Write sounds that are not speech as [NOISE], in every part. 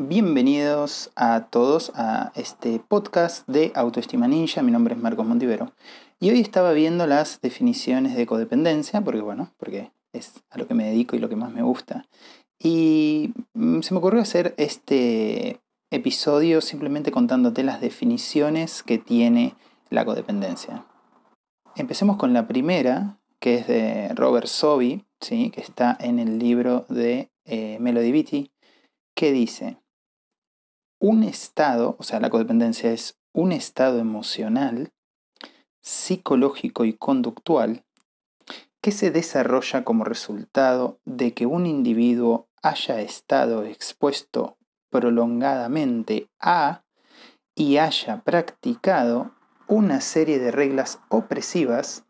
Bienvenidos a todos a este podcast de Autoestima Ninja. Mi nombre es Marcos Montivero. Y hoy estaba viendo las definiciones de codependencia, porque bueno, porque es a lo que me dedico y lo que más me gusta. Y mm, se me ocurrió hacer este episodio simplemente contándote las definiciones que tiene la codependencia. Empecemos con la primera, que es de Robert Sobi, ¿sí? que está en el libro de eh, Melody Beatty, que dice, un estado, o sea, la codependencia es un estado emocional, psicológico y conductual que se desarrolla como resultado de que un individuo haya estado expuesto prolongadamente a y haya practicado una serie de reglas opresivas,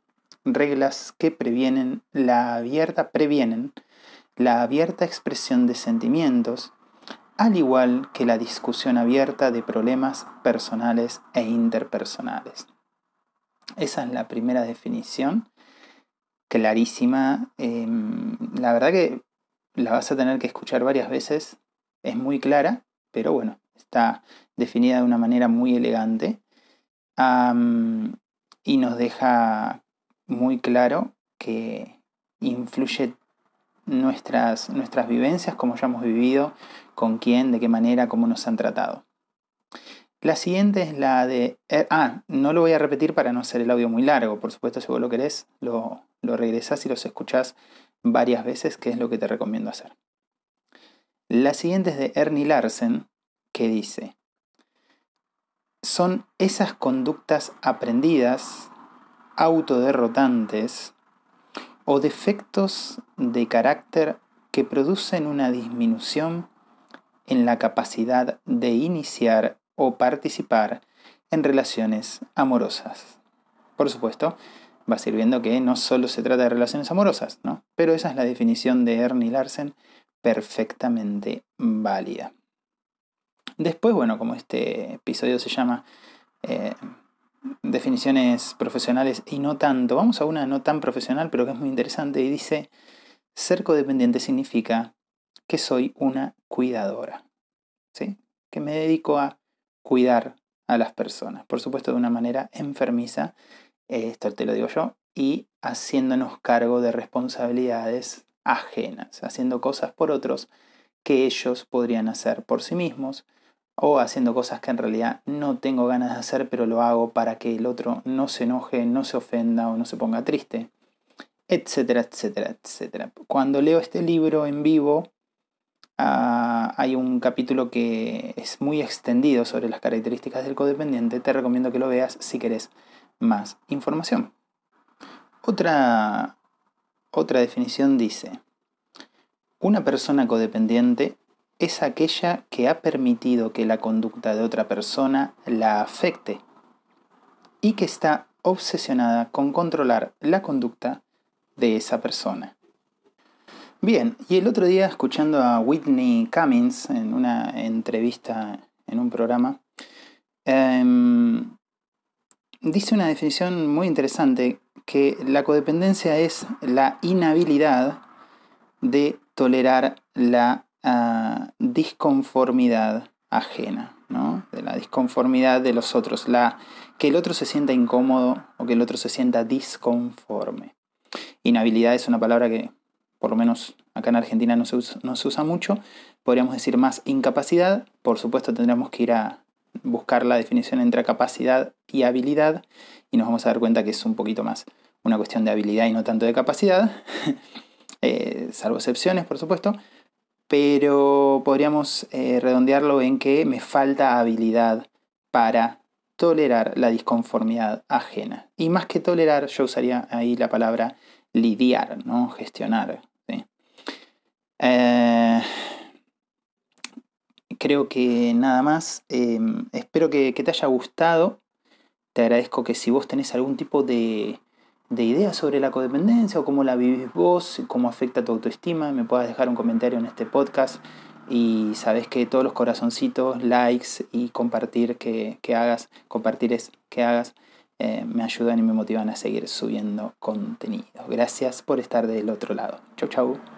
reglas que previenen la abierta, previenen la abierta expresión de sentimientos, al igual que la discusión abierta de problemas personales e interpersonales. Esa es la primera definición, clarísima. Em, la verdad que la vas a tener que escuchar varias veces, es muy clara, pero bueno, está definida de una manera muy elegante y nos deja muy claro que influye nuestras, nuestras vivencias, cómo ya hemos vivido, con quién, de qué manera, cómo nos han tratado. La siguiente es la de... Eh, ah, no lo voy a repetir para no hacer el audio muy largo. Por supuesto, si vos lo querés, lo, lo regresás y los escuchás varias veces, que es lo que te recomiendo hacer. La siguiente es de Ernie Larsen, que dice, son esas conductas aprendidas, autoderrotantes, o defectos de carácter que producen una disminución en la capacidad de iniciar o participar en relaciones amorosas. Por supuesto, va sirviendo que no solo se trata de relaciones amorosas, ¿no? Pero esa es la definición de Ernie Larsen perfectamente válida. Después, bueno, como este episodio se llama eh, definiciones profesionales y no tanto. Vamos a una no tan profesional, pero que es muy interesante y dice, ser codependiente significa que soy una cuidadora, ¿sí? Que me dedico a cuidar a las personas, por supuesto de una manera enfermiza, esto te lo digo yo, y haciéndonos cargo de responsabilidades ajenas, haciendo cosas por otros que ellos podrían hacer por sí mismos, o haciendo cosas que en realidad no tengo ganas de hacer, pero lo hago para que el otro no se enoje, no se ofenda o no se ponga triste, etcétera, etcétera, etcétera. Cuando leo este libro en vivo, ah, hay un capítulo que es muy extendido sobre las características del codependiente. Te recomiendo que lo veas si querés más información. Otra, otra definición dice, una persona codependiente es aquella que ha permitido que la conducta de otra persona la afecte y que está obsesionada con controlar la conducta de esa persona. Bien, y el otro día escuchando a Whitney Cummings en una entrevista en un programa, em, dice una definición muy interesante que la codependencia es la inhabilidad de tolerar la disconformidad ajena, ¿no? de la disconformidad de los otros, la, que el otro se sienta incómodo o que el otro se sienta disconforme. Inhabilidad es una palabra que, por lo menos acá en Argentina, no se usa, no se usa mucho. Podríamos decir más incapacidad. Por supuesto, tendríamos que ir a buscar la definición entre capacidad y habilidad y nos vamos a dar cuenta que es un poquito más una cuestión de habilidad y no tanto de capacidad, [LAUGHS] eh, salvo excepciones, por supuesto pero podríamos eh, redondearlo en que me falta habilidad para tolerar la disconformidad ajena. Y más que tolerar, yo usaría ahí la palabra lidiar, ¿no? gestionar. Eh, creo que nada más. Em, espero que te haya gustado. Te agradezco que si vos tenés algún tipo de de ideas sobre la codependencia o cómo la vivís vos, cómo afecta tu autoestima, me puedas dejar un comentario en este podcast y sabes que todos los corazoncitos, likes y compartir que, hagas, compartir es que hagas, eh, me ayudan y me motivan a seguir subiendo contenido. Gracias por estar del otro lado. Chau, chau.